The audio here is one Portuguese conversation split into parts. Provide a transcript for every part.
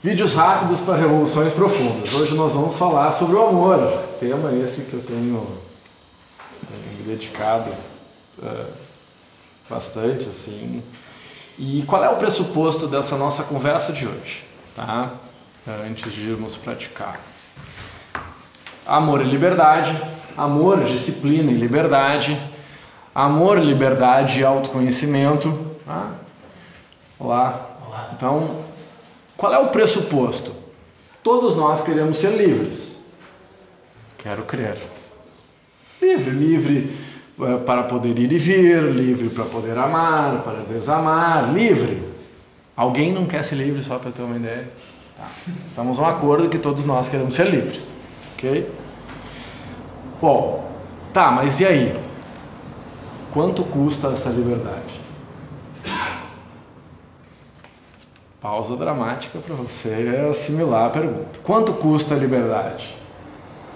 Vídeos rápidos para revoluções profundas. Hoje nós vamos falar sobre o amor. Tema esse que eu tenho me dedicado uh, bastante, assim. E qual é o pressuposto dessa nossa conversa de hoje, tá? Uh, antes de irmos praticar. Amor e liberdade, amor, disciplina e liberdade, amor, liberdade e autoconhecimento. Tá? Olá. Olá. Então, qual é o pressuposto? Todos nós queremos ser livres. Quero crer. Livre, livre eh, para poder ir e vir, livre para poder amar, para desamar, livre. Alguém não quer ser livre só para ter uma ideia? Tá. Estamos um acordo que todos nós queremos ser livres. Ok? Bom, tá, mas e aí? Quanto custa essa liberdade? Pausa dramática para você assimilar a pergunta. Quanto custa a liberdade?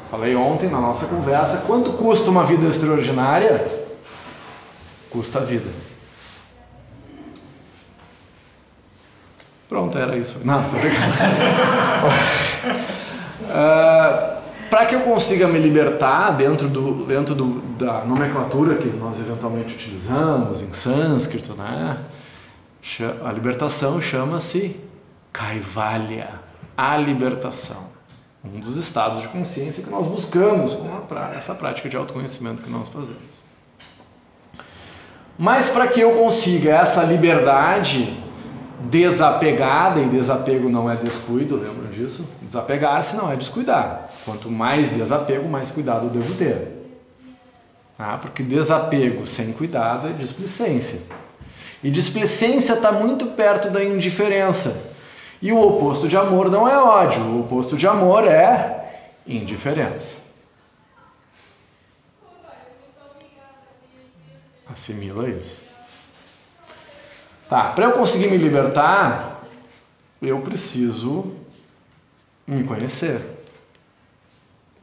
Falei ontem na nossa conversa, quanto custa uma vida extraordinária? Custa a vida. Pronto, era isso. Não, tô brincando. uh, Para que eu consiga me libertar dentro, do, dentro do, da nomenclatura que nós eventualmente utilizamos em sânscrito, né? A libertação chama-se Kaivalya, a libertação. Um dos estados de consciência que nós buscamos com essa prática de autoconhecimento que nós fazemos. Mas para que eu consiga essa liberdade desapegada, e desapego não é descuido, lembram disso? Desapegar-se não é descuidar. Quanto mais desapego, mais cuidado eu devo ter. Ah, porque desapego sem cuidado é displicência. E displicência está muito perto da indiferença. E o oposto de amor não é ódio, o oposto de amor é indiferença. Assimila isso. Tá, para eu conseguir me libertar, eu preciso me conhecer.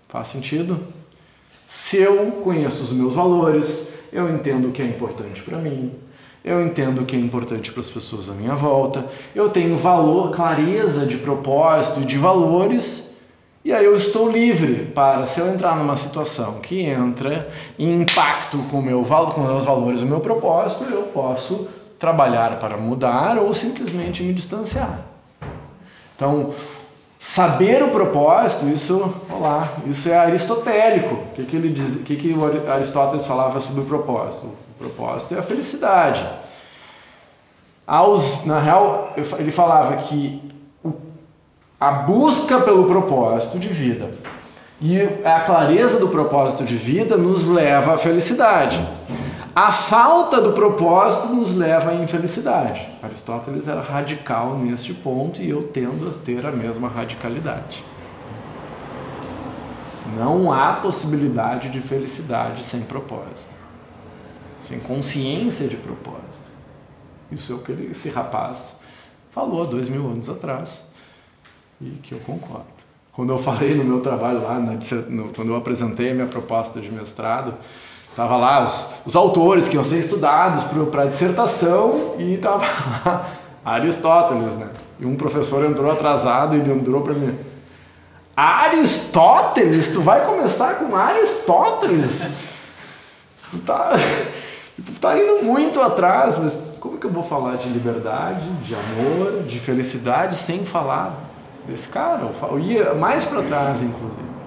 Faz sentido? Se eu conheço os meus valores, eu entendo o que é importante para mim, eu entendo o que é importante para as pessoas à minha volta, eu tenho valor, clareza de propósito e de valores, e aí eu estou livre para, se eu entrar numa situação que entra em impacto com, meu, com meus valores e meu propósito, eu posso trabalhar para mudar ou simplesmente me distanciar. Então, saber o propósito, isso, olá, isso é aristotélico. O que, que, ele diz, o que, que Aristóteles falava sobre o propósito? O propósito é a felicidade. Aos, na real, ele falava que a busca pelo propósito de vida e a clareza do propósito de vida nos leva à felicidade. A falta do propósito nos leva à infelicidade. Aristóteles era radical neste ponto e eu tendo a ter a mesma radicalidade. Não há possibilidade de felicidade sem propósito, sem consciência de propósito. Isso é o que esse rapaz falou há dois mil anos atrás e que eu concordo. Quando eu falei no meu trabalho lá, quando eu apresentei a minha proposta de mestrado, Tava lá os, os autores que iam ser estudados para a dissertação e tava lá Aristóteles, né? E um professor entrou atrasado e ele entrou para mim. Aristóteles? Tu vai começar com Aristóteles? Tu tá, tu tá indo muito atrás, mas como que eu vou falar de liberdade, de amor, de felicidade sem falar desse cara? Eu ia mais para trás, inclusive.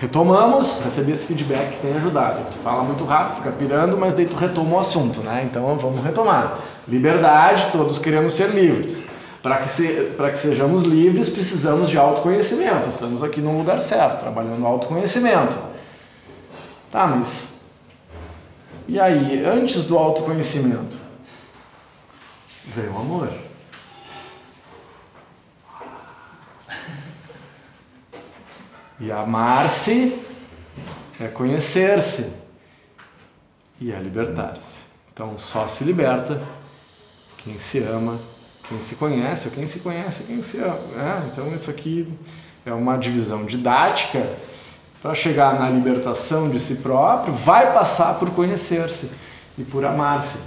Retomamos, recebi esse feedback que tem ajudado. Tu fala muito rápido, fica pirando, mas daí tu retoma o assunto, né? Então vamos retomar. Liberdade, todos queremos ser livres. Para que, se, que sejamos livres, precisamos de autoconhecimento. Estamos aqui no lugar certo, trabalhando autoconhecimento. Tá, mas. E aí, antes do autoconhecimento? Veio o amor. E amar-se é conhecer-se e é libertar-se. Então só se liberta quem se ama, quem se conhece, ou quem se conhece, quem se ama. É, então isso aqui é uma divisão didática para chegar na libertação de si próprio, vai passar por conhecer-se e por amar-se.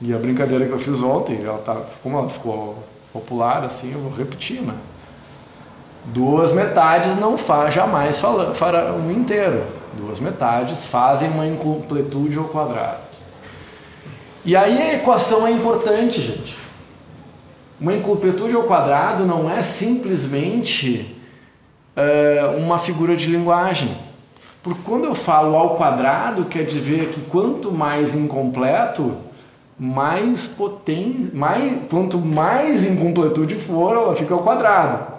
E a brincadeira que eu fiz ontem, ela tá, como ela ficou popular, assim, eu vou repetir, né? Duas metades não faz, jamais fará um inteiro. Duas metades fazem uma incompletude ao quadrado. E aí a equação é importante, gente. Uma incompletude ao quadrado não é simplesmente uh, uma figura de linguagem. Porque quando eu falo ao quadrado, quer dizer que quanto mais incompleto, mais potente, mais, quanto mais incompletude for, ela fica ao quadrado.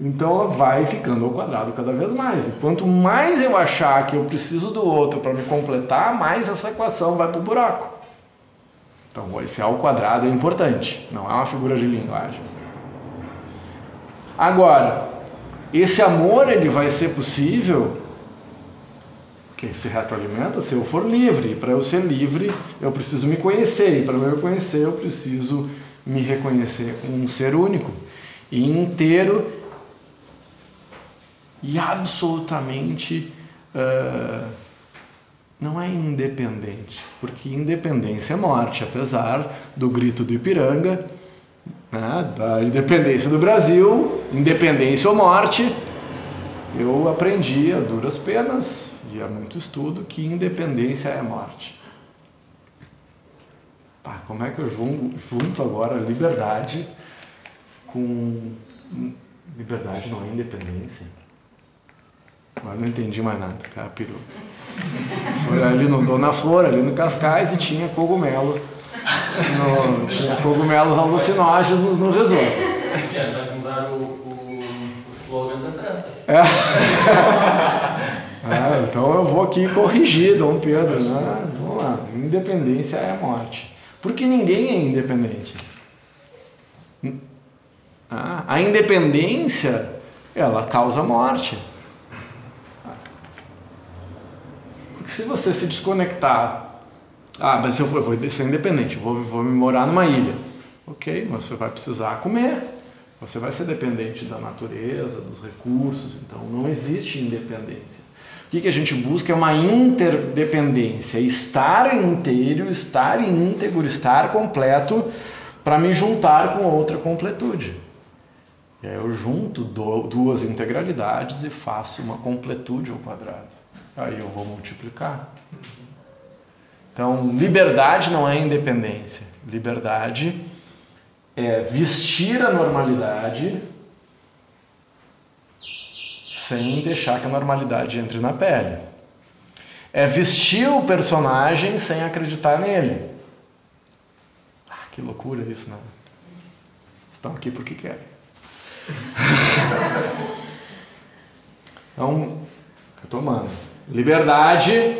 Então ela vai ficando ao quadrado cada vez mais. E quanto mais eu achar que eu preciso do outro para me completar, mais essa equação vai para o buraco. Então esse ao quadrado é importante, não é uma figura de linguagem. Agora, esse amor ele vai ser possível que se retroalimenta se eu for livre. E para eu ser livre, eu preciso me conhecer. E para me conhecer, eu preciso me reconhecer um ser único e inteiro e absolutamente uh, não é independente, porque independência é morte, apesar do grito do Ipiranga, né, da independência do Brasil, independência ou morte, eu aprendi a duras penas e a muito estudo que independência é morte. Pá, como é que eu junto agora liberdade com. Liberdade não é independência? Agora não entendi mais nada, cara, pirou. Foi ali no Dona Flor, ali no Cascais, e tinha cogumelo. No, tinha cogumelos alucinógenos no risoto. Vai mudar o, o, o slogan da festa. É. ah, então eu vou aqui corrigir, Dom Pedro. Né? Vamos lá. Independência é a morte. Porque ninguém é independente. Ah, a independência, ela causa morte. Se você se desconectar, ah, mas eu vou, ser independente, vou, vou me morar numa ilha. Ok, mas você vai precisar comer, você vai ser dependente da natureza, dos recursos, então não existe independência. O que, que a gente busca é uma interdependência, estar inteiro, estar íntegro, estar completo para me juntar com outra completude. E aí eu junto duas integralidades e faço uma completude ao quadrado aí eu vou multiplicar. Então, liberdade não é independência. Liberdade é vestir a normalidade sem deixar que a normalidade entre na pele. É vestir o personagem sem acreditar nele. Ah, que loucura isso, né? Estão aqui porque querem. então, retomando liberdade,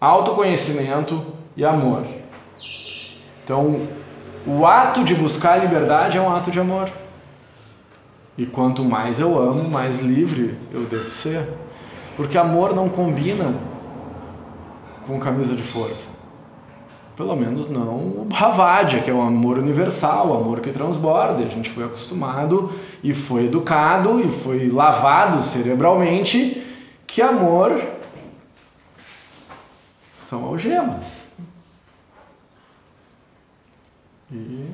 autoconhecimento e amor. Então, o ato de buscar a liberdade é um ato de amor. E quanto mais eu amo, mais livre eu devo ser. Porque amor não combina com camisa de força. Pelo menos não o Bhavadia, que é o amor universal, o amor que transborda. A gente foi acostumado e foi educado e foi lavado cerebralmente que amor são algemas. E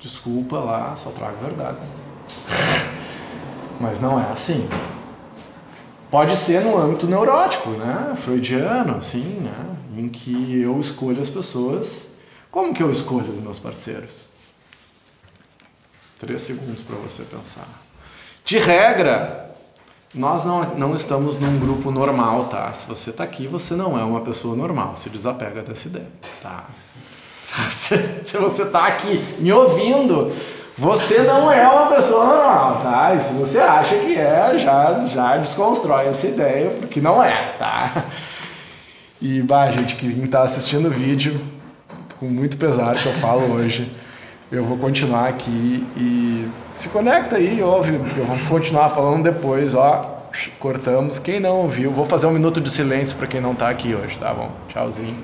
desculpa lá, só trago verdades. Mas não é assim. Pode ser no âmbito neurótico, né? Freudiano, assim, né? Em que eu escolho as pessoas. Como que eu escolho os meus parceiros? Três segundos para você pensar. De regra, nós não, não estamos num grupo normal, tá? Se você está aqui, você não é uma pessoa normal. Se desapega dessa ideia, tá? Se, se você está aqui me ouvindo, você não é uma pessoa normal, tá? E se você acha que é, já, já desconstrói essa ideia, porque não é, tá? E, bah, gente, quem está assistindo o vídeo, com muito pesar que eu falo hoje, eu vou continuar aqui e se conecta aí, ouve, eu vou continuar falando depois, ó. Cortamos. Quem não ouviu, vou fazer um minuto de silêncio para quem não está aqui hoje, tá bom? Tchauzinho.